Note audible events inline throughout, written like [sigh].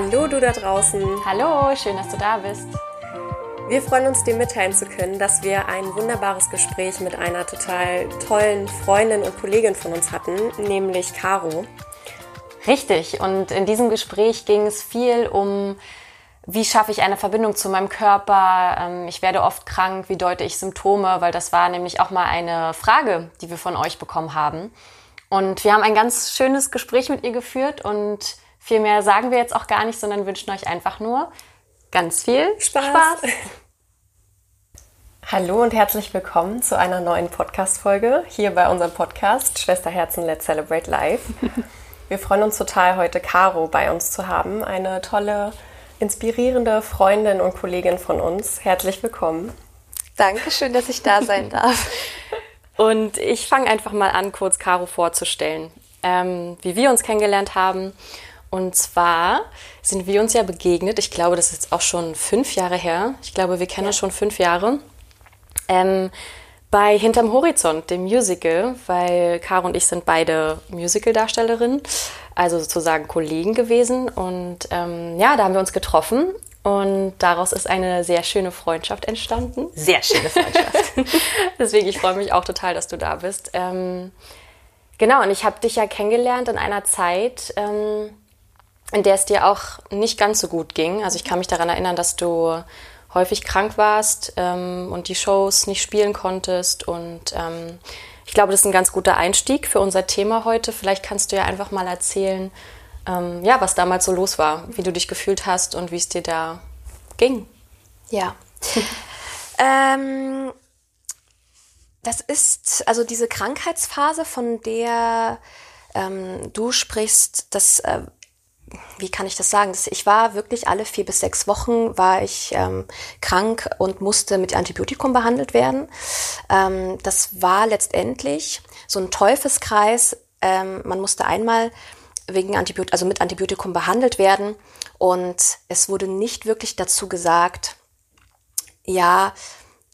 Hallo du da draußen. Hallo, schön, dass du da bist. Wir freuen uns, dir mitteilen zu können, dass wir ein wunderbares Gespräch mit einer total tollen Freundin und Kollegin von uns hatten, nämlich Caro. Richtig, und in diesem Gespräch ging es viel um, wie schaffe ich eine Verbindung zu meinem Körper? Ähm, ich werde oft krank, wie deute ich Symptome? Weil das war nämlich auch mal eine Frage, die wir von euch bekommen haben. Und wir haben ein ganz schönes Gespräch mit ihr geführt und viel mehr sagen wir jetzt auch gar nicht, sondern wünschen euch einfach nur ganz viel Spaß. Spaß. [laughs] Hallo und herzlich willkommen zu einer neuen Podcast-Folge hier bei unserem Podcast Schwesterherzen Let's Celebrate Life. [laughs] Wir freuen uns total, heute Caro bei uns zu haben. Eine tolle, inspirierende Freundin und Kollegin von uns. Herzlich willkommen. Dankeschön, dass ich da sein [laughs] darf. Und ich fange einfach mal an, kurz Caro vorzustellen, ähm, wie wir uns kennengelernt haben. Und zwar sind wir uns ja begegnet, ich glaube, das ist jetzt auch schon fünf Jahre her. Ich glaube, wir kennen ja. schon fünf Jahre. Ähm, bei Hinterm Horizont, dem Musical, weil Caro und ich sind beide Musical-Darstellerinnen, also sozusagen Kollegen gewesen. Und ähm, ja, da haben wir uns getroffen und daraus ist eine sehr schöne Freundschaft entstanden. Sehr schöne Freundschaft. [laughs] Deswegen, ich freue mich auch total, dass du da bist. Ähm, genau, und ich habe dich ja kennengelernt in einer Zeit, ähm, in der es dir auch nicht ganz so gut ging. Also ich kann mich daran erinnern, dass du häufig krank warst ähm, und die Shows nicht spielen konntest. Und ähm, ich glaube, das ist ein ganz guter Einstieg für unser Thema heute. Vielleicht kannst du ja einfach mal erzählen, ähm, ja, was damals so los war, wie du dich gefühlt hast und wie es dir da ging. Ja. [laughs] ähm, das ist also diese Krankheitsphase, von der ähm, du sprichst, das, äh, wie kann ich das sagen? Ich war wirklich alle vier bis sechs Wochen war ich ähm, krank und musste mit Antibiotikum behandelt werden. Ähm, das war letztendlich so ein Teufelskreis. Ähm, man musste einmal wegen Antibiotikum, also mit Antibiotikum behandelt werden. Und es wurde nicht wirklich dazu gesagt, ja,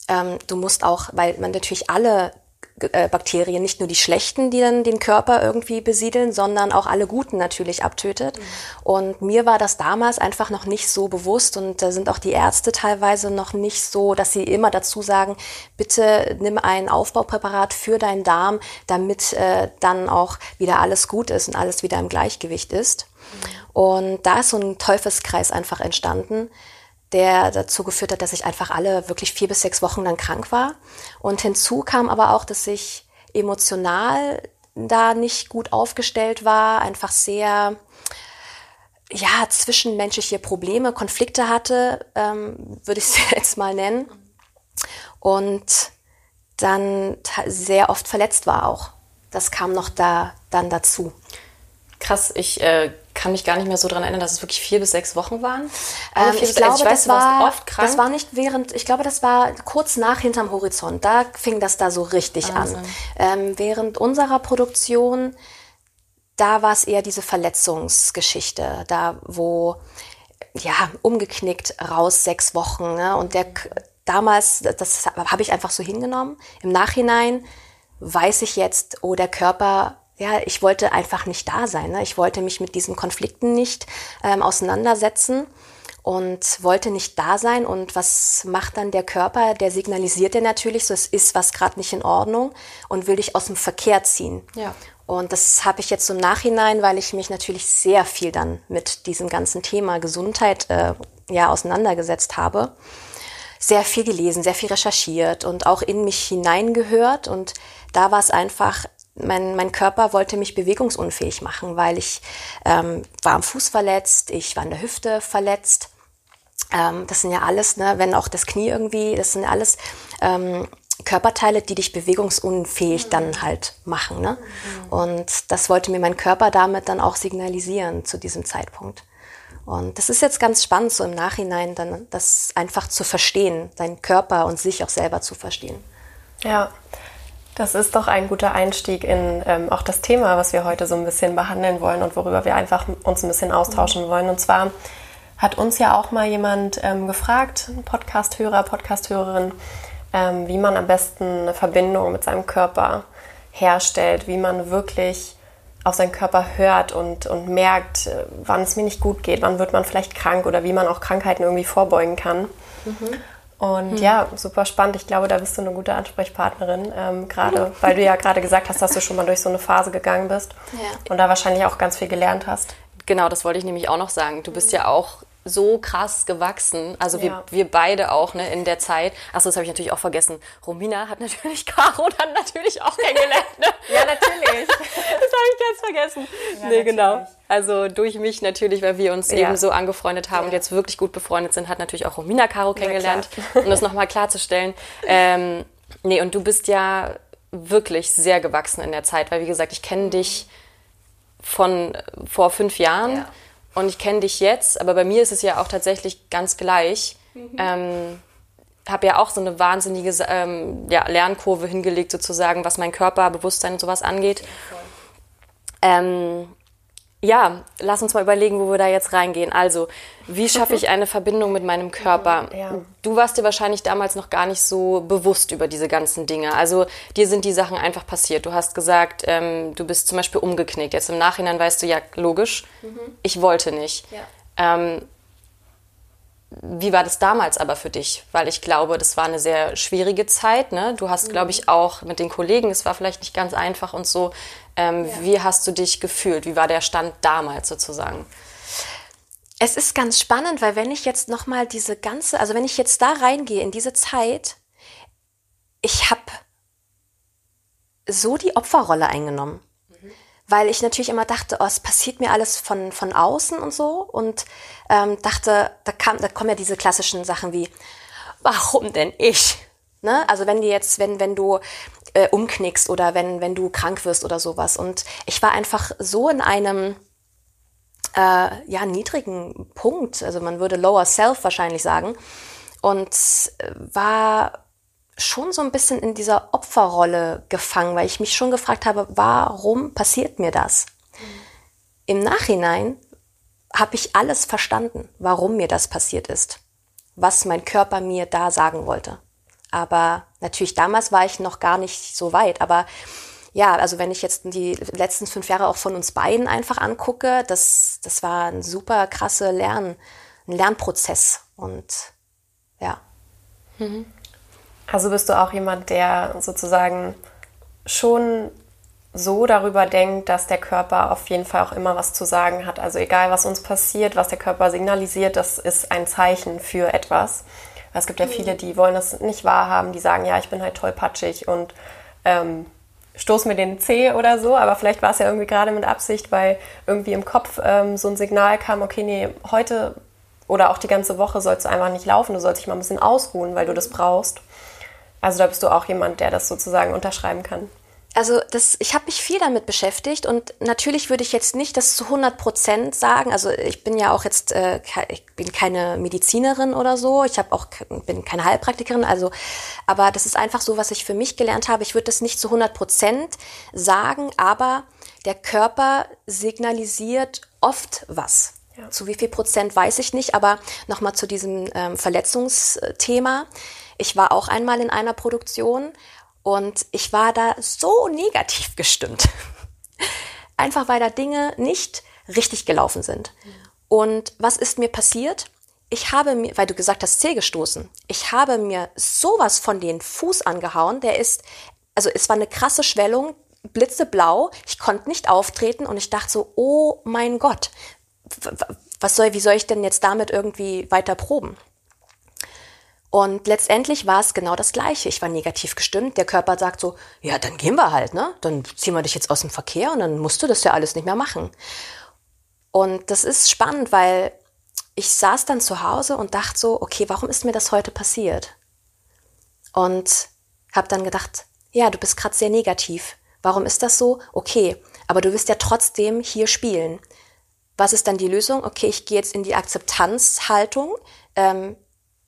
ähm, du musst auch, weil man natürlich alle Bakterien, nicht nur die schlechten, die dann den Körper irgendwie besiedeln, sondern auch alle guten natürlich abtötet. Mhm. Und mir war das damals einfach noch nicht so bewusst und da sind auch die Ärzte teilweise noch nicht so, dass sie immer dazu sagen, bitte nimm ein Aufbaupräparat für deinen Darm, damit äh, dann auch wieder alles gut ist und alles wieder im Gleichgewicht ist. Mhm. Und da ist so ein Teufelskreis einfach entstanden der dazu geführt hat, dass ich einfach alle wirklich vier bis sechs Wochen dann krank war. Und hinzu kam aber auch, dass ich emotional da nicht gut aufgestellt war, einfach sehr ja, zwischenmenschliche Probleme, Konflikte hatte, ähm, würde ich [laughs] es jetzt mal nennen. Und dann sehr oft verletzt war auch. Das kam noch da dann dazu. Krass, ich äh, kann mich gar nicht mehr so daran erinnern, dass es wirklich vier bis sechs Wochen waren. Ähm, ich glaube, ich weiß, das war oft krank. Das war nicht während, ich glaube, das war kurz nach hinterm Horizont. Da fing das da so richtig Wahnsinn. an. Ähm, während unserer Produktion, da war es eher diese Verletzungsgeschichte, da wo ja umgeknickt raus sechs Wochen ne? und der damals, das habe ich einfach so hingenommen. Im Nachhinein weiß ich jetzt, oh, der Körper ja, ich wollte einfach nicht da sein. Ne? Ich wollte mich mit diesen Konflikten nicht ähm, auseinandersetzen und wollte nicht da sein. Und was macht dann der Körper? Der signalisiert dir natürlich, so es ist was gerade nicht in Ordnung und will dich aus dem Verkehr ziehen. Ja. Und das habe ich jetzt so im Nachhinein, weil ich mich natürlich sehr viel dann mit diesem ganzen Thema Gesundheit äh, ja auseinandergesetzt habe. Sehr viel gelesen, sehr viel recherchiert und auch in mich hineingehört. Und da war es einfach mein, mein Körper wollte mich bewegungsunfähig machen, weil ich ähm, war am Fuß verletzt, ich war in der Hüfte verletzt. Ähm, das sind ja alles, ne, wenn auch das Knie irgendwie, das sind ja alles ähm, Körperteile, die dich bewegungsunfähig mhm. dann halt machen. Ne? Mhm. Und das wollte mir mein Körper damit dann auch signalisieren zu diesem Zeitpunkt. Und das ist jetzt ganz spannend, so im Nachhinein dann das einfach zu verstehen, deinen Körper und sich auch selber zu verstehen. Ja, das ist doch ein guter Einstieg in ähm, auch das Thema, was wir heute so ein bisschen behandeln wollen und worüber wir einfach uns ein bisschen austauschen wollen. Und zwar hat uns ja auch mal jemand ähm, gefragt, Podcast-Hörer, Podcast-Hörerin, ähm, wie man am besten eine Verbindung mit seinem Körper herstellt, wie man wirklich auf seinen Körper hört und, und merkt, äh, wann es mir nicht gut geht, wann wird man vielleicht krank oder wie man auch Krankheiten irgendwie vorbeugen kann. Mhm. Und mhm. ja, super spannend. Ich glaube, da bist du eine gute Ansprechpartnerin, ähm, gerade weil du ja gerade gesagt hast, dass du schon mal durch so eine Phase gegangen bist ja. und da wahrscheinlich auch ganz viel gelernt hast. Genau, das wollte ich nämlich auch noch sagen. Du bist ja auch so krass gewachsen. Also wir, ja. wir beide auch ne, in der Zeit. Achso, das habe ich natürlich auch vergessen. Romina hat natürlich [laughs] Caro dann natürlich auch kennengelernt. Ne? [laughs] ja, natürlich. [laughs] das habe ich ganz vergessen. Ja, nee, genau. Also durch mich natürlich, weil wir uns ja. eben so angefreundet haben ja. und jetzt wirklich gut befreundet sind, hat natürlich auch Romina Caro kennengelernt, um das nochmal klarzustellen. Ähm, nee, und du bist ja wirklich sehr gewachsen in der Zeit, weil wie gesagt, ich kenne dich von vor fünf Jahren. Ja und ich kenne dich jetzt, aber bei mir ist es ja auch tatsächlich ganz gleich. Mhm. Ähm, habe ja auch so eine wahnsinnige ähm, ja, Lernkurve hingelegt, sozusagen, was mein Körper, Bewusstsein und sowas angeht. Ähm, ja, lass uns mal überlegen, wo wir da jetzt reingehen. Also, wie schaffe ich eine Verbindung mit meinem Körper? Ja. Du warst dir wahrscheinlich damals noch gar nicht so bewusst über diese ganzen Dinge. Also, dir sind die Sachen einfach passiert. Du hast gesagt, ähm, du bist zum Beispiel umgeknickt. Jetzt im Nachhinein weißt du, ja, logisch, mhm. ich wollte nicht. Ja. Ähm, wie war das damals aber für dich? Weil ich glaube, das war eine sehr schwierige Zeit. Ne? Du hast, mhm. glaube ich, auch mit den Kollegen, es war vielleicht nicht ganz einfach und so. Ähm, ja. Wie hast du dich gefühlt? Wie war der Stand damals sozusagen? Es ist ganz spannend, weil wenn ich jetzt nochmal diese ganze, also wenn ich jetzt da reingehe in diese Zeit, ich habe so die Opferrolle eingenommen weil ich natürlich immer dachte, oh, es passiert mir alles von, von außen und so und ähm, dachte, da, kam, da kommen ja diese klassischen Sachen wie, warum denn ich? Ne? Also wenn du jetzt, wenn, wenn du äh, umknickst oder wenn, wenn du krank wirst oder sowas. Und ich war einfach so in einem äh, ja, niedrigen Punkt, also man würde Lower Self wahrscheinlich sagen, und äh, war schon so ein bisschen in dieser Opferrolle gefangen, weil ich mich schon gefragt habe, warum passiert mir das? Mhm. Im Nachhinein habe ich alles verstanden, warum mir das passiert ist, was mein Körper mir da sagen wollte. Aber natürlich damals war ich noch gar nicht so weit. Aber ja, also wenn ich jetzt die letzten fünf Jahre auch von uns beiden einfach angucke, das, das war ein super krasse Lern, ein Lernprozess. Und ja. Mhm. Also bist du auch jemand, der sozusagen schon so darüber denkt, dass der Körper auf jeden Fall auch immer was zu sagen hat. Also egal, was uns passiert, was der Körper signalisiert, das ist ein Zeichen für etwas. Es gibt ja viele, die wollen das nicht wahrhaben, die sagen, ja, ich bin halt tollpatschig und ähm, stoß mir den Zeh oder so, aber vielleicht war es ja irgendwie gerade mit Absicht, weil irgendwie im Kopf ähm, so ein Signal kam, okay, nee, heute oder auch die ganze Woche sollst du einfach nicht laufen, du sollst dich mal ein bisschen ausruhen, weil du das brauchst. Also da bist du auch jemand, der das sozusagen unterschreiben kann. Also das, ich habe mich viel damit beschäftigt und natürlich würde ich jetzt nicht das zu 100 Prozent sagen. Also ich bin ja auch jetzt, äh, ich bin keine Medizinerin oder so. Ich habe auch bin keine Heilpraktikerin. Also, aber das ist einfach so, was ich für mich gelernt habe. Ich würde das nicht zu 100 Prozent sagen, aber der Körper signalisiert oft was. Ja. Zu wie viel Prozent weiß ich nicht, aber nochmal zu diesem ähm, Verletzungsthema. Ich war auch einmal in einer Produktion und ich war da so negativ [laughs] gestimmt. Einfach weil da Dinge nicht richtig gelaufen sind. Und was ist mir passiert? Ich habe mir, weil du gesagt hast, C gestoßen, ich habe mir sowas von den Fuß angehauen. Der ist, also es war eine krasse Schwellung, blitzeblau. Ich konnte nicht auftreten und ich dachte so, oh mein Gott, was soll, wie soll ich denn jetzt damit irgendwie weiter proben? Und letztendlich war es genau das Gleiche. Ich war negativ gestimmt. Der Körper sagt so, ja, dann gehen wir halt, ne? Dann ziehen wir dich jetzt aus dem Verkehr und dann musst du das ja alles nicht mehr machen. Und das ist spannend, weil ich saß dann zu Hause und dachte so, okay, warum ist mir das heute passiert? Und habe dann gedacht, ja, du bist gerade sehr negativ. Warum ist das so? Okay, aber du wirst ja trotzdem hier spielen. Was ist dann die Lösung? Okay, ich gehe jetzt in die Akzeptanzhaltung. Ähm,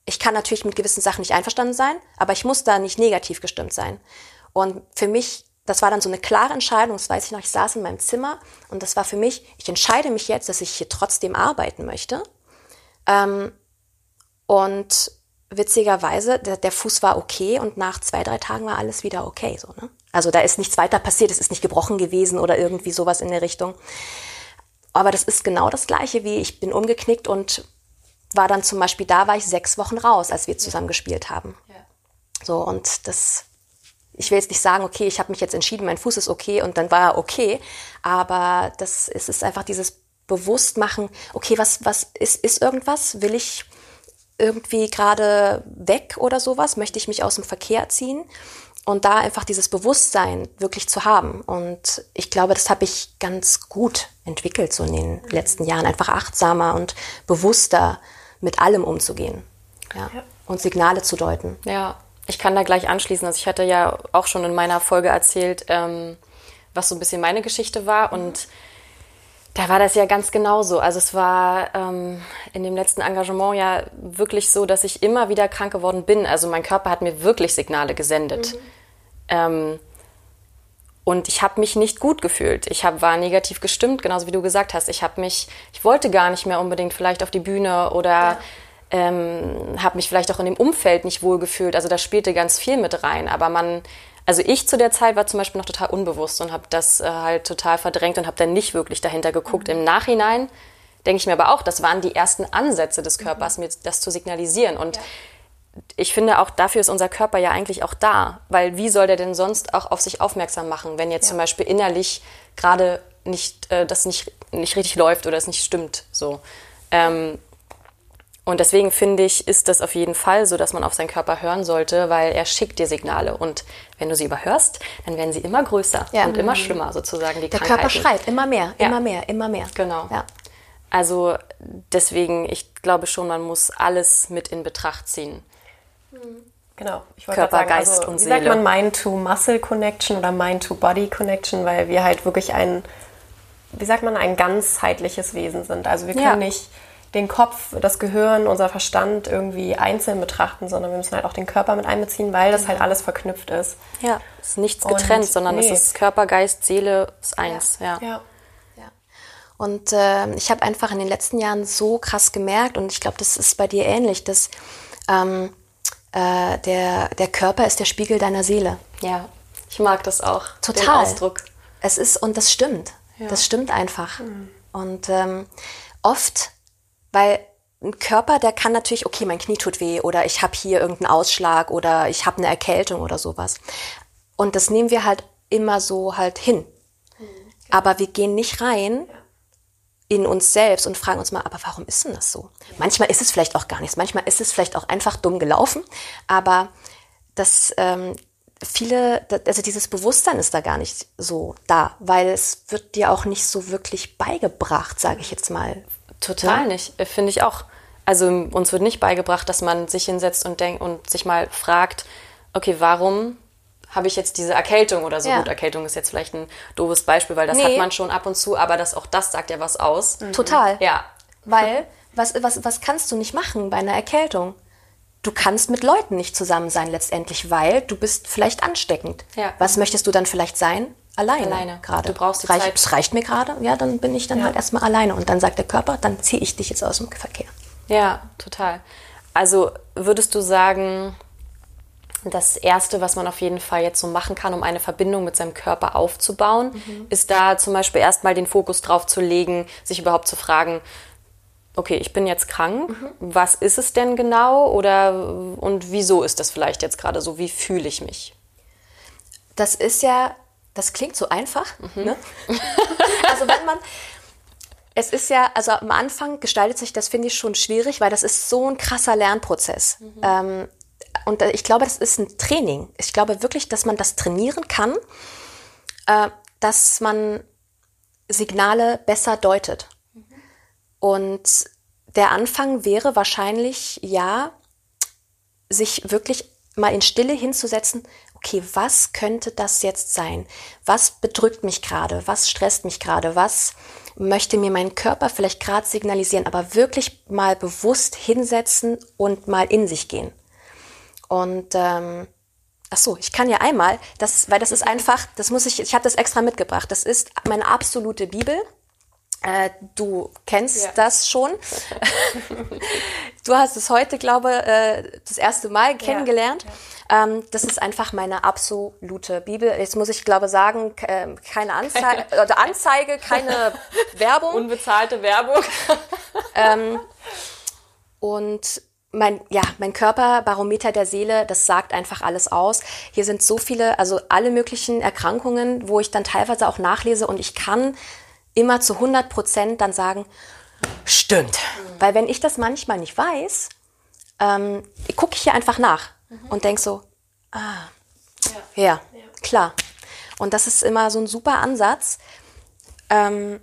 ich kann natürlich mit gewissen Sachen nicht einverstanden sein, aber ich muss da nicht negativ gestimmt sein. Und für mich, das war dann so eine klare Entscheidung, das weiß ich noch, ich saß in meinem Zimmer und das war für mich, ich entscheide mich jetzt, dass ich hier trotzdem arbeiten möchte. Ähm, und witzigerweise, der, der Fuß war okay und nach zwei, drei Tagen war alles wieder okay. So, ne? Also da ist nichts weiter passiert, es ist nicht gebrochen gewesen oder irgendwie sowas in der Richtung. Aber das ist genau das Gleiche wie ich bin umgeknickt und war dann zum Beispiel da, war ich sechs Wochen raus, als wir zusammen gespielt haben. Ja. So und das, ich will jetzt nicht sagen, okay, ich habe mich jetzt entschieden, mein Fuß ist okay und dann war er okay, aber das ist, ist einfach dieses Bewusstmachen, okay, was, was ist, ist irgendwas? Will ich irgendwie gerade weg oder sowas? Möchte ich mich aus dem Verkehr ziehen? Und da einfach dieses Bewusstsein wirklich zu haben. Und ich glaube, das habe ich ganz gut entwickelt, so in den letzten Jahren. Einfach achtsamer und bewusster mit allem umzugehen. Ja. ja. Und Signale zu deuten. Ja, ich kann da gleich anschließen. Also ich hatte ja auch schon in meiner Folge erzählt, ähm, was so ein bisschen meine Geschichte war. Und da war das ja ganz genauso. Also es war ähm, in dem letzten Engagement ja wirklich so, dass ich immer wieder krank geworden bin. Also mein Körper hat mir wirklich Signale gesendet. Mhm. Ähm, und ich habe mich nicht gut gefühlt. Ich hab, war negativ gestimmt, genauso wie du gesagt hast. Ich habe mich, ich wollte gar nicht mehr unbedingt vielleicht auf die Bühne oder ja. ähm, habe mich vielleicht auch in dem Umfeld nicht wohl gefühlt. Also da spielte ganz viel mit rein. Aber man, also ich zu der Zeit war zum Beispiel noch total unbewusst und habe das äh, halt total verdrängt und habe dann nicht wirklich dahinter geguckt. Mhm. Im Nachhinein denke ich mir aber auch, das waren die ersten Ansätze des Körpers, mhm. mir das zu signalisieren. Und ja ich finde auch dafür ist unser Körper ja eigentlich auch da, weil wie soll der denn sonst auch auf sich aufmerksam machen, wenn jetzt ja. zum Beispiel innerlich gerade nicht äh, das nicht nicht richtig läuft oder es nicht stimmt so. Ähm, und deswegen finde ich, ist das auf jeden Fall so, dass man auf seinen Körper hören sollte, weil er schickt dir Signale. Und wenn du sie überhörst, dann werden sie immer größer ja. und immer schlimmer sozusagen, die Der Körper schreit immer mehr, ja. immer mehr, immer mehr. Genau. Ja. Also deswegen, ich glaube schon, man muss alles mit in Betracht ziehen. Genau. Ich Körper, sagen, Geist also, und wie Seele. Wie sagt man Mind-to-Muscle-Connection oder Mind-to-Body-Connection, weil wir halt wirklich ein, wie sagt man, ein ganzheitliches Wesen sind. Also wir können ja. nicht den Kopf, das Gehirn, unser Verstand irgendwie einzeln betrachten, sondern wir müssen halt auch den Körper mit einbeziehen, weil das halt alles verknüpft ist. Ja, es ist nichts getrennt, und, sondern nee. es ist Körper, Geist, Seele ist eins. Ja. ja. ja. Und äh, ich habe einfach in den letzten Jahren so krass gemerkt, und ich glaube, das ist bei dir ähnlich, dass ähm, äh, der, der Körper ist der Spiegel deiner Seele. Ja, ich mag das auch. Total. Den Ausdruck. Es ist, und das stimmt. Ja. Das stimmt einfach. Mhm. Und ähm, oft, weil ein Körper, der kann natürlich, okay, mein Knie tut weh oder ich habe hier irgendeinen Ausschlag oder ich habe eine Erkältung oder sowas. Und das nehmen wir halt immer so halt hin. Mhm. Aber wir gehen nicht rein ja in uns selbst und fragen uns mal, aber warum ist denn das so? Manchmal ist es vielleicht auch gar nichts, manchmal ist es vielleicht auch einfach dumm gelaufen, aber das ähm, viele, also dieses Bewusstsein ist da gar nicht so da, weil es wird dir auch nicht so wirklich beigebracht, sage ich jetzt mal. Total ja? nicht, äh, finde ich auch. Also uns wird nicht beigebracht, dass man sich hinsetzt und denkt und sich mal fragt, okay, warum habe ich jetzt diese Erkältung oder so. Ja. Gut, Erkältung ist jetzt vielleicht ein doofes Beispiel, weil das nee. hat man schon ab und zu, aber das, auch das sagt ja was aus. Mhm. Total. Ja. Weil, was, was, was kannst du nicht machen bei einer Erkältung? Du kannst mit Leuten nicht zusammen sein letztendlich, weil du bist vielleicht ansteckend. Ja. Was möchtest du dann vielleicht sein? Alleine. Alleine. Gerade. Du brauchst die Reich, Zeit. Es reicht mir gerade, ja, dann bin ich dann ja. halt erstmal alleine. Und dann sagt der Körper, dann ziehe ich dich jetzt aus dem Verkehr. Ja, total. Also würdest du sagen, das Erste, was man auf jeden Fall jetzt so machen kann, um eine Verbindung mit seinem Körper aufzubauen, mhm. ist da zum Beispiel erstmal den Fokus drauf zu legen, sich überhaupt zu fragen, okay, ich bin jetzt krank, mhm. was ist es denn genau oder und wieso ist das vielleicht jetzt gerade so, wie fühle ich mich? Das ist ja, das klingt so einfach, mhm. ne? [laughs] also wenn man, es ist ja, also am Anfang gestaltet sich das, finde ich, schon schwierig, weil das ist so ein krasser Lernprozess. Mhm. Ähm, und ich glaube, das ist ein Training. Ich glaube wirklich, dass man das trainieren kann, äh, dass man Signale besser deutet. Mhm. Und der Anfang wäre wahrscheinlich, ja, sich wirklich mal in Stille hinzusetzen, okay, was könnte das jetzt sein? Was bedrückt mich gerade? Was stresst mich gerade? Was möchte mir mein Körper vielleicht gerade signalisieren? Aber wirklich mal bewusst hinsetzen und mal in sich gehen. Und ähm, ach so, ich kann ja einmal, das, weil das ist einfach, das muss ich, ich habe das extra mitgebracht. Das ist meine absolute Bibel. Äh, du kennst Ja. das schon. [laughs] du hast es heute, glaube äh, das erste Mal kennengelernt. Ähm, das ist einfach meine absolute Bibel. Jetzt muss ich, glaube sagen, äh, keine Anzeige, [laughs] oder Anzeige, keine Werbung. [laughs] Unbezahlte Werbung. Und mein, ja, mein Körperbarometer der Seele, das sagt einfach alles aus. Hier sind so viele, also alle möglichen Erkrankungen, wo ich dann teilweise auch nachlese und ich kann immer zu 100 Prozent dann sagen, stimmt. Weil wenn ich das manchmal nicht weiß, ähm, gucke ich hier einfach nach und denk so, ah, ja, klar. Und das ist immer so ein super Ansatz. Ähm,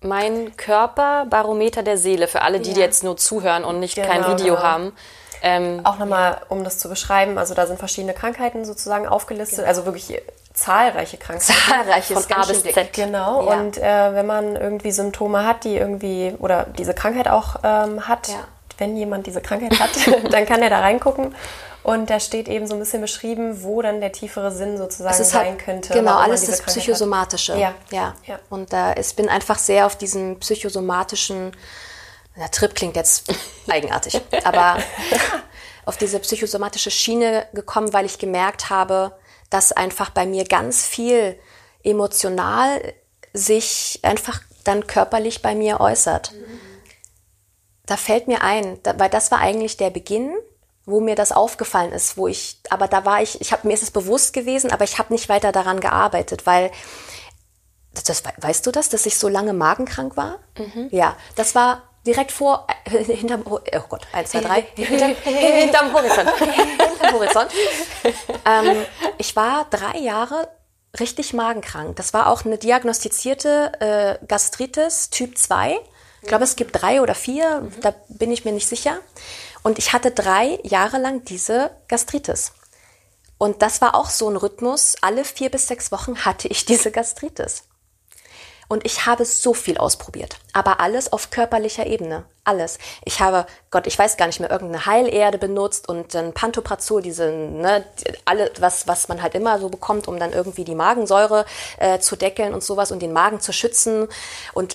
Mein Körperbarometer der Seele, für alle, die, die Ja. jetzt nur zuhören und nicht kein Genau, Video genau. haben. Ähm, Auch nochmal, um das zu beschreiben, also da sind verschiedene Krankheiten sozusagen aufgelistet, also wirklich zahlreiche Krankheiten. zahlreiches Von A bis Z. Genau, Ja. und äh, wenn man irgendwie Symptome hat, die irgendwie, oder diese Krankheit auch ähm, hat, Ja. wenn jemand diese Krankheit hat, [laughs] dann kann er da reingucken. Und da steht eben so ein bisschen beschrieben, wo dann der tiefere Sinn sozusagen ist sein halt, könnte. Genau, alles das Krankheit. Psychosomatische. Ja. ja. Ja. Und äh, ich bin einfach sehr auf diesem psychosomatischen, der Trip klingt jetzt [laughs] eigenartig, aber [laughs] auf diese psychosomatische Schiene gekommen, weil ich gemerkt habe, dass einfach bei mir ganz viel emotional sich einfach dann körperlich bei mir äußert. Da fällt mir ein, da, weil das war eigentlich der Beginn, wo mir das aufgefallen ist, wo ich, aber da war ich, ich habe mir ist es bewusst gewesen, aber ich habe nicht weiter daran gearbeitet, weil das, weißt du das, dass ich so lange magenkrank war? Ja, das war direkt vor, äh, [laughs] hinterm, oh Gott, eins, zwei, drei, [laughs] hinter, [laughs] hinterm Horizont, hinterm Horizont. ähm, ich war drei Jahre richtig magenkrank. Das war auch eine diagnostizierte äh, Gastritis Typ 2. Ich glaube, es gibt drei oder vier, da bin ich mir nicht sicher. Und ich hatte drei Jahre lang diese Gastritis. Und das war auch so ein Rhythmus. Alle vier bis sechs Wochen hatte ich [laughs] diese Gastritis. Und ich habe so viel ausprobiert, aber alles auf körperlicher Ebene. Alles. Ich habe, Gott, ich weiß gar nicht mehr, irgendeine Heilerde benutzt und dann Pantoprazol, diese, ne, alle, was, was man halt immer so bekommt, um dann irgendwie die Magensäure äh, zu deckeln und sowas und den Magen zu schützen und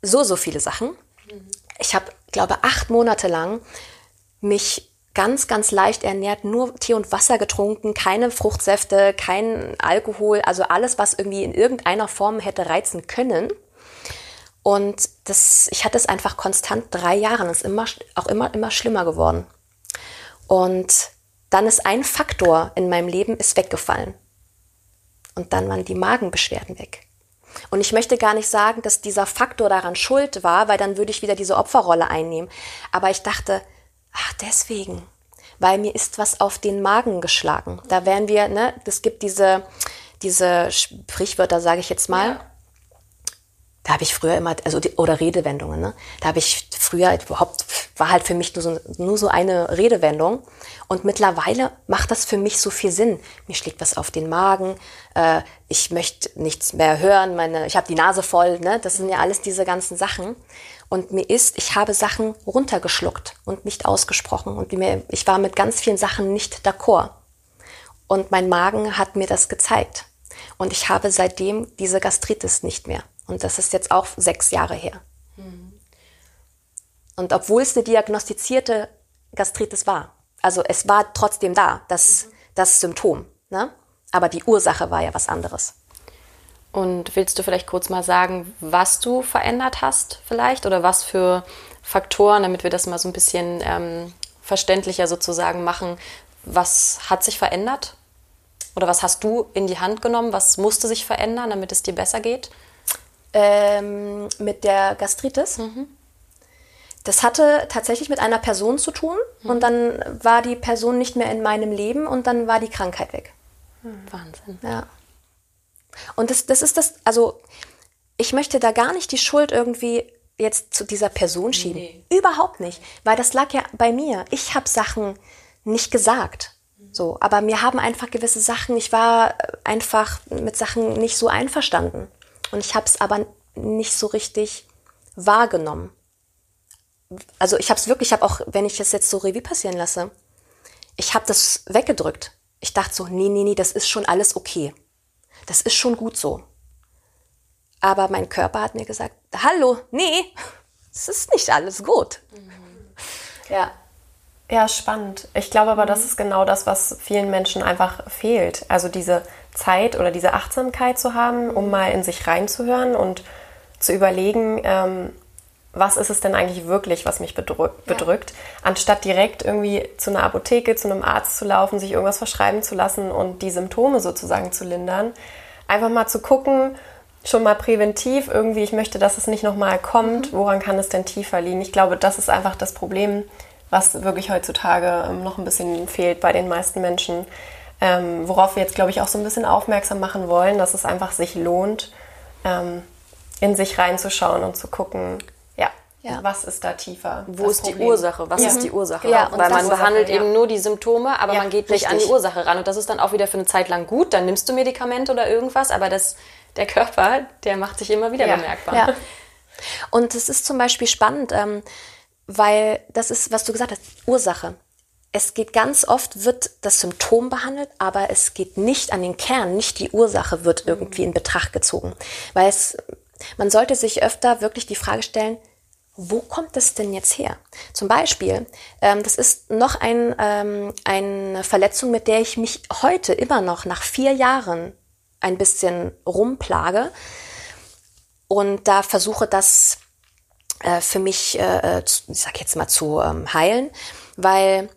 so, so viele Sachen. Ich habe, glaube acht Monate lang mich ganz, ganz leicht ernährt, nur Tee und Wasser getrunken, keine Fruchtsäfte, kein Alkohol, also alles, was irgendwie in irgendeiner Form hätte reizen können. Und das, ich hatte es einfach konstant drei Jahre es ist immer, auch immer, immer schlimmer geworden. Und dann ist ein Faktor in meinem Leben ist weggefallen. Und dann waren die Magenbeschwerden weg. Und ich möchte gar nicht sagen, dass dieser Faktor daran schuld war, weil dann würde ich wieder diese Opferrolle einnehmen. Aber ich dachte, ach, deswegen. Weil mir ist was auf den Magen geschlagen. Da wären wir, ne, es gibt diese, diese Sprichwörter, sage ich jetzt mal. Da habe ich früher immer, also die, oder Redewendungen, ne? Da habe ich früher überhaupt, war halt für mich nur so, nur so eine Redewendung. Und mittlerweile macht das für mich so viel Sinn. Mir schlägt was auf den Magen, äh, ich möchte nichts mehr hören, meine, ich habe die Nase voll, ne? Das sind ja alles diese ganzen Sachen. Und mir ist, ich habe Sachen runtergeschluckt und nicht ausgesprochen. Und mir, ich war mit ganz vielen Sachen nicht d'accord. Und mein Magen hat mir das gezeigt. Und ich habe seitdem diese Gastritis nicht mehr. Und das ist jetzt auch sechs Jahre her. Und obwohl es eine diagnostizierte Gastritis war, also es war trotzdem da, das, das Symptom, ne? aber die Ursache war ja was anderes. Und willst du vielleicht kurz mal sagen, was du verändert hast vielleicht oder was für Faktoren, damit wir das mal so ein bisschen ähm, verständlicher sozusagen machen, was hat sich verändert? Oder was hast du in die Hand genommen? Was musste sich verändern, damit es dir besser geht? Ähm, mit der Gastritis. Das hatte tatsächlich mit einer Person zu tun und dann war die Person nicht mehr in meinem Leben und dann war die Krankheit weg. Wahnsinn. Ja. Und das, das ist das, also ich möchte da gar nicht die Schuld irgendwie jetzt zu dieser Person schieben. Überhaupt nicht, weil das lag ja bei mir. Ich habe Sachen nicht gesagt. So, aber mir haben einfach gewisse Sachen, ich war einfach mit Sachen nicht so einverstanden. Und ich habe es aber nicht so richtig wahrgenommen. Also ich habe es wirklich, ich habe auch, wenn ich es jetzt so Revue passieren lasse, ich habe das weggedrückt. Ich dachte so, nee, nee, nee, das ist schon alles okay. Das ist schon gut so. Aber mein Körper hat mir gesagt, hallo, nee, es ist nicht alles gut. Ja. Ja, spannend. Ich glaube aber, das ist genau das, was vielen Menschen einfach fehlt. Also diese Zeit oder diese Achtsamkeit zu haben, um mal in sich reinzuhören und zu überlegen, ähm, was ist es denn eigentlich wirklich, was mich bedrückt, bedrückt, anstatt direkt irgendwie zu einer Apotheke, zu einem Arzt zu laufen, sich irgendwas verschreiben zu lassen und die Symptome sozusagen zu lindern. Einfach mal zu gucken, schon mal präventiv irgendwie, ich möchte, dass es nicht nochmal kommt, mhm. woran kann es denn tiefer liegen? Ich glaube, das ist einfach das Problem, was wirklich heutzutage ähm, noch ein bisschen fehlt bei den meisten Menschen. Ähm, worauf wir jetzt, glaube ich, auch so ein bisschen aufmerksam machen wollen, dass es einfach sich lohnt, ähm, in sich reinzuschauen und zu gucken, ja, was ist da tiefer? Wo ist Problem? die Ursache? Was ja. ist die Ursache? Ja, Weil man behandelt Ursache, eben nur die Symptome, aber man geht nicht richtig. an die Ursache ran. Und das ist dann auch wieder für eine Zeit lang gut. Dann nimmst du Medikamente oder irgendwas, aber das, der Körper, der macht sich immer wieder bemerkbar. Ja. Und es ist zum Beispiel spannend, ähm, weil das ist, was du gesagt hast, Ursache. Es geht ganz oft, wird das Symptom behandelt, aber es geht nicht an den Kern, nicht die Ursache wird irgendwie in Betracht gezogen. Weil es, man sollte sich öfter wirklich die Frage stellen, wo kommt es denn jetzt her? Zum Beispiel, ähm, das ist noch ein, ähm, eine Verletzung, mit der ich mich heute immer noch nach vier Jahren ein bisschen rumplage und da versuche das äh, für mich, äh, äh ich sag jetzt mal, zu ähm, heilen, weil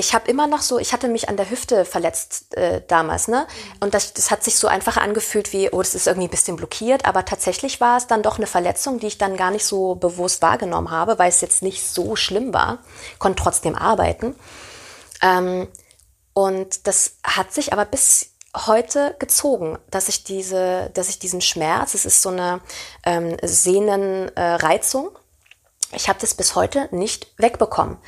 ich habe immer noch so, ich hatte mich an der Hüfte verletzt äh, damals, ne? Und das, das hat sich so einfach angefühlt wie, oh, das ist irgendwie ein bisschen blockiert, aber tatsächlich war es dann doch eine Verletzung, die ich dann gar nicht so bewusst wahrgenommen habe, weil es jetzt nicht so schlimm war, konnte trotzdem arbeiten. Ähm, und das hat sich aber bis heute gezogen, dass ich diese, dass ich diesen Schmerz, es ist so eine ähm, Sehnenreizung, äh, ich habe das bis heute nicht wegbekommen.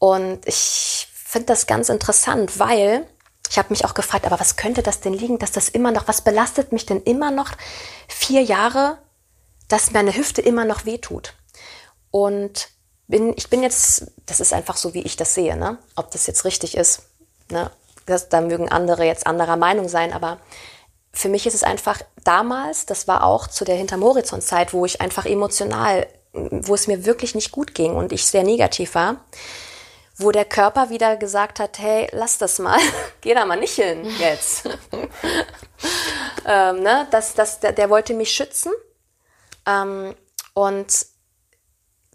Und ich finde das ganz interessant, weil ich habe mich auch gefragt, aber was könnte das denn liegen, dass das immer noch, was belastet mich denn immer noch vier Jahre, dass meine Hüfte immer noch wehtut? Und bin, ich bin jetzt, das ist einfach so, wie ich das sehe, ne? ob das jetzt richtig ist. Ne? Das, da mögen andere jetzt anderer Meinung sein, aber für mich ist es einfach damals, das war auch zu der Hinterm Horizont-Zeit, wo ich einfach emotional, wo es mir wirklich nicht gut ging und ich sehr negativ war, wo der Körper wieder gesagt hat, hey, lass das mal, [laughs] geh da mal nicht hin jetzt. [laughs] ähm, ne? das, das, der, der, wollte mich schützen ähm, und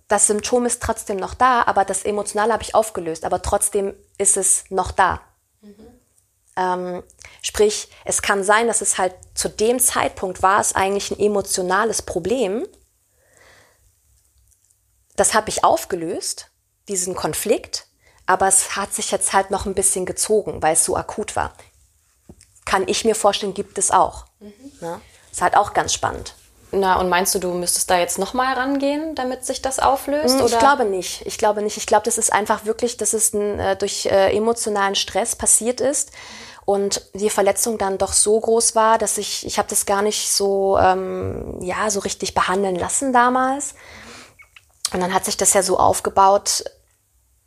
das Symptom ist trotzdem noch da, aber das Emotionale habe ich aufgelöst, aber trotzdem ist es noch da. Mhm. Ähm, sprich, es kann sein, dass es halt zu dem Zeitpunkt war es eigentlich ein emotionales Problem. Das habe ich aufgelöst, diesen Konflikt, aber es hat sich jetzt halt noch ein bisschen gezogen, weil es so akut war. Kann ich mir vorstellen, gibt es auch. Mhm. Ne? Ist halt auch ganz spannend. Na, und meinst du, du müsstest da jetzt nochmal rangehen, damit sich das auflöst? Ich oder? glaube nicht. Ich glaube nicht. Ich glaube, das ist einfach wirklich, dass es ein, äh, durch äh, emotionalen Stress passiert ist und die Verletzung dann doch so groß war, dass ich, ich habe das gar nicht so, ähm, ja, so richtig behandeln lassen damals. Und dann hat sich das ja so aufgebaut,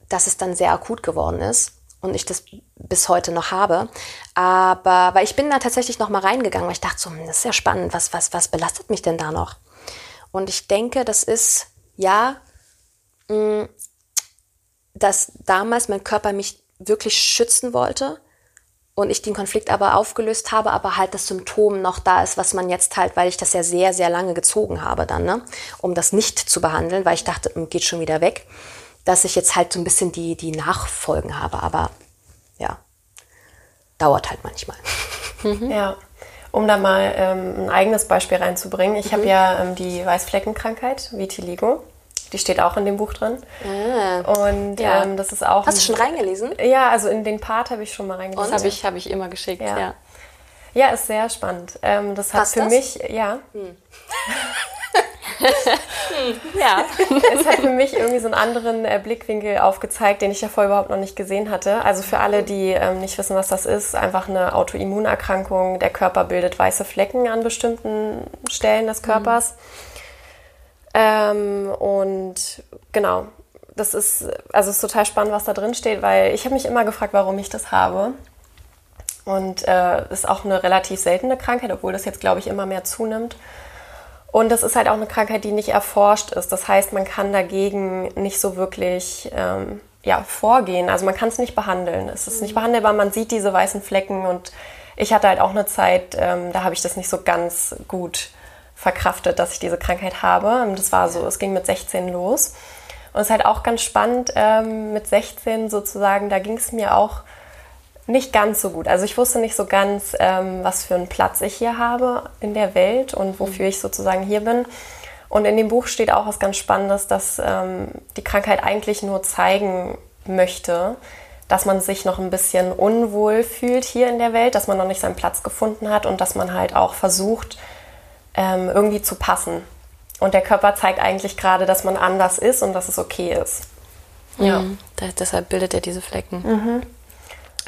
dass es dann sehr akut geworden ist und ich das bis heute noch habe. Aber, weil ich bin da tatsächlich noch mal reingegangen, weil ich dachte so, hm, das ist ja spannend, was, was, was belastet mich denn da noch? Und ich denke, das ist, ja, hm, dass damals mein Körper mich wirklich schützen wollte und ich den Konflikt aber aufgelöst habe, aber halt das Symptom noch da ist, was man jetzt halt, weil ich das ja sehr, sehr lange gezogen habe dann, ne, um das nicht zu behandeln, weil ich dachte, hm, geht schon wieder weg dass ich jetzt halt so ein bisschen die, die Nachfolgen habe. Aber ja, dauert halt manchmal. Mhm. [laughs] Ja. Um da mal ähm, ein eigenes Beispiel reinzubringen. Ich mhm. habe ja ähm, die Weißfleckenkrankheit, Vitiligo. Die steht auch in dem Buch drin. Ah. Und ja. ähm, das ist auch. Hast du schon reingelesen? Ja, also in den Part habe ich schon mal reingelesen. Das habe ich, hab ich immer geschickt, ja. Ja, ja ist sehr spannend. Ähm, das hat Passt für das? mich, ja. Hm. [laughs] [laughs] ja. es hat für mich irgendwie so einen anderen äh, Blickwinkel aufgezeigt, den ich ja vorher überhaupt noch nicht gesehen hatte. Also für alle, die ähm, nicht wissen, was das ist, einfach eine Autoimmunerkrankung. Der Körper bildet weiße Flecken an bestimmten Stellen des Körpers. Mhm. Ähm, und genau, das ist, also ist total spannend, was da drin steht, weil ich habe mich immer gefragt, warum ich das habe. und äh, ist auch eine relativ seltene Krankheit, obwohl das jetzt, glaube ich, immer mehr zunimmt. Und das ist halt auch eine Krankheit, die nicht erforscht ist. Das heißt, man kann dagegen nicht so wirklich ähm, ja, vorgehen. Also man kann es nicht behandeln. Es ist nicht behandelbar. Man sieht diese weißen Flecken und ich hatte halt auch eine Zeit, ähm, da habe ich das nicht so ganz gut verkraftet, dass ich diese Krankheit habe. Das war so, es ging mit 16 los. Und es ist halt auch ganz spannend, ähm, mit 16 sozusagen, da ging es mir auch nicht ganz so gut. Also ich wusste nicht so ganz, ähm, was für einen Platz ich hier habe in der Welt und wofür ich sozusagen hier bin. Und in dem Buch steht auch was ganz Spannendes, dass ähm, die Krankheit eigentlich nur zeigen möchte, dass man sich noch ein bisschen unwohl fühlt hier in der Welt, dass man noch nicht seinen Platz gefunden hat und dass man halt auch versucht, ähm, irgendwie zu passen. Und der Körper zeigt eigentlich gerade, dass man anders ist und dass es okay ist. Ja. Mhm. Deshalb bildet er diese Flecken. Mhm.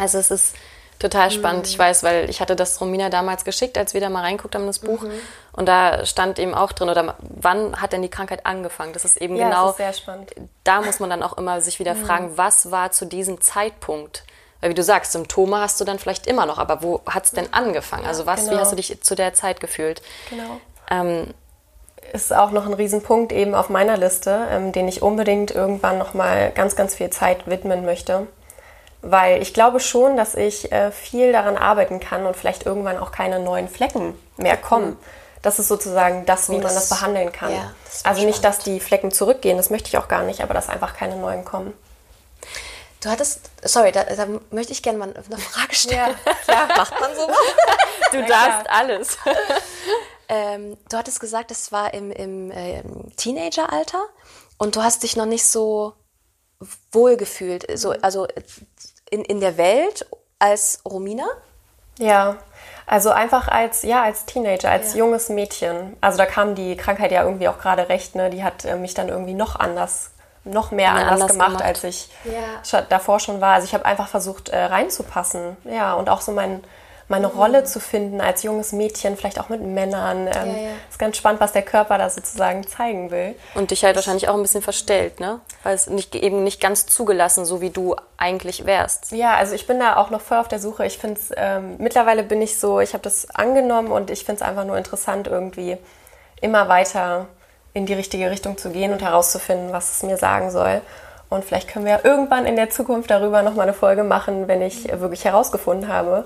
Also es ist total spannend. Mhm. Ich weiß, weil ich hatte das Romina damals geschickt, als wir da mal reinguckt haben in das Buch. Mhm. Und da stand eben auch drin, oder wann hat denn die Krankheit angefangen? Das ist eben ja, genau. Das ist sehr spannend. Da muss man dann auch immer sich wieder mhm. fragen, was war zu diesem Zeitpunkt? Weil wie du sagst, Symptome hast du dann vielleicht immer noch, aber wo hat es denn angefangen? Also was, genau. wie hast du dich zu der Zeit gefühlt? Genau. Ähm, ist auch noch ein Riesenpunkt eben auf meiner Liste, ähm, den ich unbedingt irgendwann noch mal ganz, ganz viel Zeit widmen möchte. Weil ich glaube schon, dass ich äh, viel daran arbeiten kann und vielleicht irgendwann auch keine neuen Flecken mehr kommen. Das ist sozusagen das, wie oh, das, man das behandeln kann. Ja, das also nicht, dass die Flecken zurückgehen, das möchte ich auch gar nicht, aber dass einfach keine neuen kommen. Du hattest, sorry, da, da möchte ich gerne mal eine Frage stellen. Ja, ja. [laughs] macht man sowas? [laughs] Du ja, darfst klar. alles. [laughs] Ähm, du hattest gesagt, es war im, im äh, Teenageralter und du hast dich noch nicht so wohl gefühlt, so, also in, in der Welt als Romina? Ja, also einfach als, ja, als Teenager, als ja. junges Mädchen. Also da kam die Krankheit ja irgendwie auch gerade recht, ne? Die hat äh, mich dann irgendwie noch anders, noch mehr anders, anders, gemacht, gemacht. als ich ja. davor schon war. Also ich habe einfach versucht, äh, reinzupassen. Ja, und auch so mein, meine. Rolle zu finden als junges Mädchen, vielleicht auch mit Männern. Ähm, ja, ja. Ist ganz spannend, was der Körper da sozusagen zeigen will. Und dich halt wahrscheinlich auch ein bisschen verstellt, ne? Weil es nicht, eben nicht ganz zugelassen, so wie du eigentlich wärst. Ja, also ich bin da auch noch voll auf der Suche. Ich finde es, ähm, mittlerweile bin ich so, ich habe das angenommen und ich finde es einfach nur interessant, irgendwie immer weiter in die richtige Richtung zu gehen und herauszufinden, was es mir sagen soll. Und vielleicht können wir ja irgendwann in der Zukunft darüber nochmal eine Folge machen, wenn ich wirklich herausgefunden habe,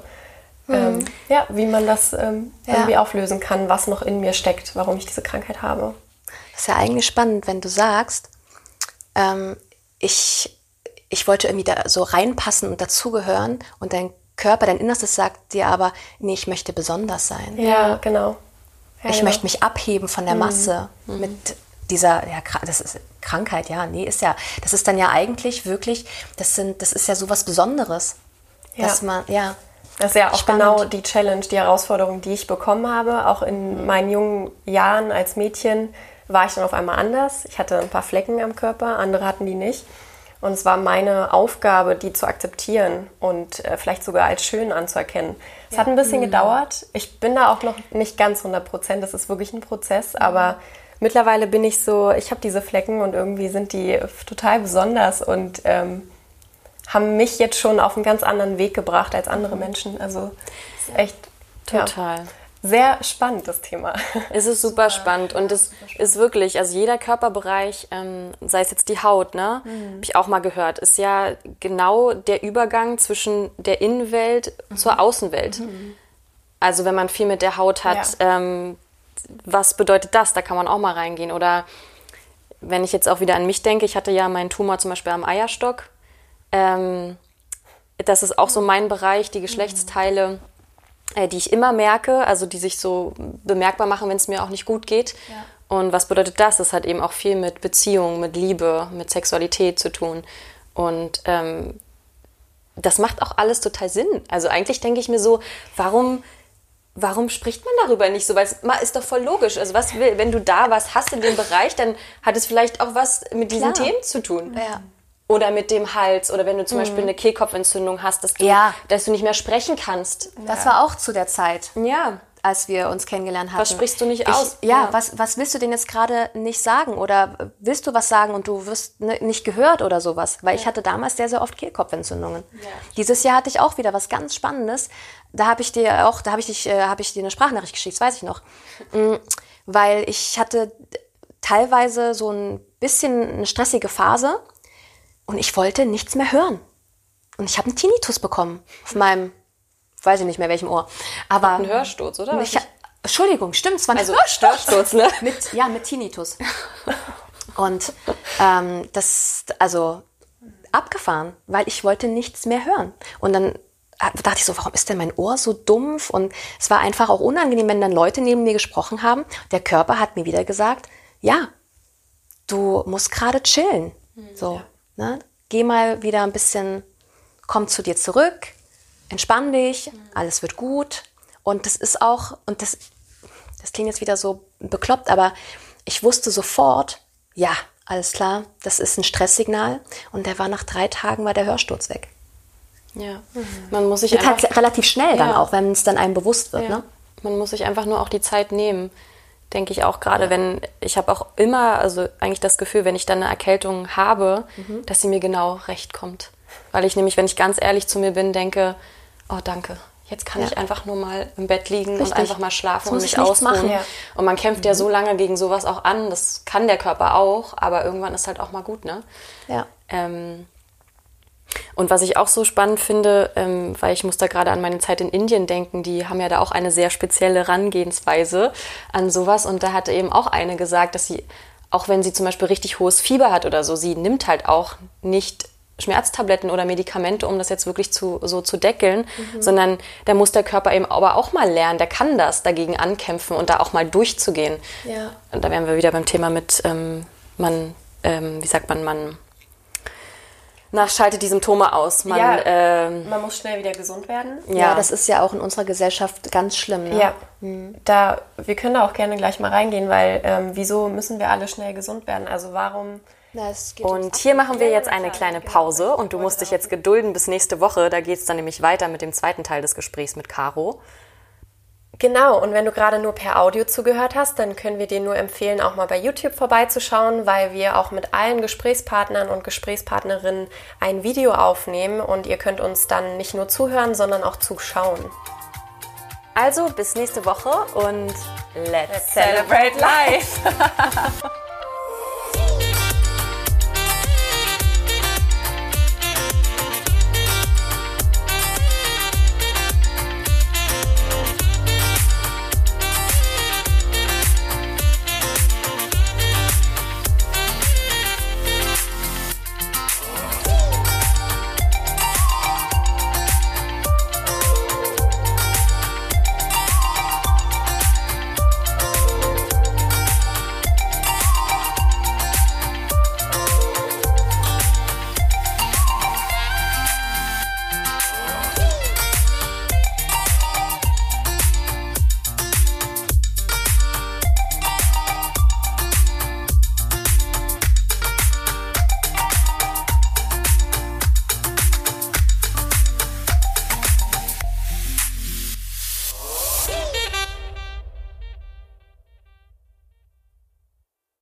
ähm, mhm. ja, wie man das ähm, ja. irgendwie auflösen kann, was noch in mir steckt, warum ich diese Krankheit habe. Das ist ja eigentlich spannend, wenn du sagst, ähm, ich, ich wollte irgendwie da so reinpassen und dazugehören und dein Körper, dein Innerstes sagt dir aber, nee, ich möchte besonders sein. Ja, genau. Ja, ich genau. möchte mich abheben von der mhm. Masse mhm. mit dieser, ja, das ist Krankheit, ja, nee, ist ja, das ist dann ja eigentlich wirklich, das sind, das ist ja sowas Besonderes. Ja. Dass man, ja. Das ist ja auch Spannend. genau die Challenge, die Herausforderung, die ich bekommen habe. Auch in meinen jungen Jahren als Mädchen war ich dann auf einmal anders. Ich hatte ein paar Flecken am Körper, andere hatten die nicht. Und es war meine Aufgabe, die zu akzeptieren und äh, vielleicht sogar als schön anzuerkennen. Es ja. hat ein bisschen mhm. gedauert. Ich bin da auch noch nicht ganz 100 Prozent. Das ist wirklich ein Prozess. Aber mittlerweile bin ich so, ich habe diese Flecken und irgendwie sind die total besonders und ähm, haben mich jetzt schon auf einen ganz anderen Weg gebracht als andere Menschen. Also ist echt total. Ja, sehr spannend, das Thema. Es ist super spannend und es ist wirklich, also jeder Körperbereich, ähm, sei es jetzt die Haut, ne, mhm. habe ich auch mal gehört, ist ja genau der Übergang zwischen der Innenwelt mhm. zur Außenwelt. Mhm. Also wenn man viel mit der Haut hat, ja. ähm, was bedeutet das? Da kann man auch mal reingehen. Oder wenn ich jetzt auch wieder an mich denke, ich hatte ja meinen Tumor zum Beispiel am Eierstock ähm, das ist auch so mein Bereich, die Geschlechtsteile, äh, die ich immer merke, also die sich so bemerkbar machen, wenn es mir auch nicht gut geht. Ja. Und was bedeutet das? Das hat eben auch viel mit Beziehung, mit Liebe, mit Sexualität zu tun. Und ähm, das macht auch alles total Sinn. Also eigentlich denke ich mir so, warum, warum spricht man darüber nicht so? Weil es ist doch voll logisch. Also was will, wenn du da was hast in dem Bereich, dann hat es vielleicht auch was mit diesen Klar. Themen zu tun. Ja oder mit dem Hals oder wenn du zum mhm. Beispiel eine Kehlkopfentzündung hast, dass du, ja. dass du nicht mehr sprechen kannst. Das war auch zu der Zeit. Ja. als wir uns kennengelernt hatten. Was sprichst du nicht ich, aus? Ja, Ja. Was, was willst du denn jetzt gerade nicht sagen? Oder willst du was sagen und du wirst ne, nicht gehört oder sowas? Weil ich hatte damals sehr, sehr oft Kehlkopfentzündungen. Dieses Jahr hatte ich auch wieder was ganz Spannendes. Da habe ich dir auch, da habe ich, dich, äh, habe ich dir eine Sprachnachricht geschickt, das weiß ich noch. Mm, Weil ich hatte teilweise so ein bisschen eine stressige Phase und ich wollte nichts mehr hören. Und ich habe einen Tinnitus bekommen auf meinem, weiß ich nicht mehr welchem Ohr. Aber Ein Hörsturz, oder? ich, Entschuldigung, stimmt, es war ein Also Hörsturz. Hörsturz, ne? [laughs] Mit, ja, mit Tinnitus. [laughs] Und ähm, das, also abgefahren, weil ich wollte nichts mehr hören. Und dann äh, dachte ich so, warum ist denn mein Ohr so dumpf? Und es war einfach auch unangenehm, wenn dann Leute neben mir gesprochen haben. Der Körper hat mir wieder gesagt, ja, du musst gerade chillen. So, ne? Geh mal wieder ein bisschen, komm zu dir zurück, entspann dich, alles wird gut. Und das ist auch, und das, das klingt jetzt wieder so bekloppt, aber ich wusste sofort, ja, alles klar, das ist ein Stresssignal. Und der war nach drei Tagen, war der Hörsturz weg. Ja. Man muss sich Geht einfach, halt relativ schnell dann Ja. auch, wenn es dann einem bewusst wird. ja. Ne? man muss sich einfach nur auch die Zeit nehmen. Denke ich auch gerade, wenn ich habe auch immer, also eigentlich das Gefühl, wenn ich dann eine Erkältung habe, Mhm. dass sie mir genau recht kommt. Weil ich nämlich, wenn ich ganz ehrlich zu mir bin, denke, oh danke, jetzt kann Ja. ich einfach nur mal im Bett liegen Richtig. und einfach mal schlafen und mich ich nichts ausruhen. machen. Ja. Und man kämpft ja so lange gegen sowas auch an, das kann der Körper auch, aber irgendwann ist halt auch mal gut, ne? Ja. Ähm, und was ich auch so spannend finde, ähm, weil ich muss da gerade an meine Zeit in Indien denken, die haben ja da auch eine sehr spezielle Herangehensweise an sowas. Und da hatte eben auch eine gesagt, dass sie, auch wenn sie zum Beispiel richtig hohes Fieber hat oder so, sie nimmt halt auch nicht Schmerztabletten oder Medikamente, um das jetzt wirklich zu, so zu deckeln, sondern da muss der Körper eben aber auch mal lernen, der kann das dagegen ankämpfen und da auch mal durchzugehen. Ja. Und da wären wir wieder beim Thema mit, ähm, man, ähm, wie sagt man, man na, schaltet die Symptome aus. Man, Ja. ähm, Man muss schnell wieder gesund werden. Ja. das ist ja auch in unserer Gesellschaft ganz schlimm. Ne? Ja, da, wir können da auch gerne gleich mal reingehen, weil ähm, wieso müssen wir alle schnell gesund werden? Also warum? Na, es geht ums und hier machen wir jetzt eine kleine Pause und du musst dich jetzt gedulden bis nächste Woche. Da geht es dann nämlich weiter mit dem zweiten Teil des Gesprächs mit Caro. Genau, und wenn du gerade nur per Audio zugehört hast, dann können wir dir nur empfehlen, auch mal bei YouTube vorbeizuschauen, weil wir auch mit allen Gesprächspartnern und Gesprächspartnerinnen ein Video aufnehmen und ihr könnt uns dann nicht nur zuhören, sondern auch zuschauen. Also bis nächste Woche und let's celebrate life! [laughs]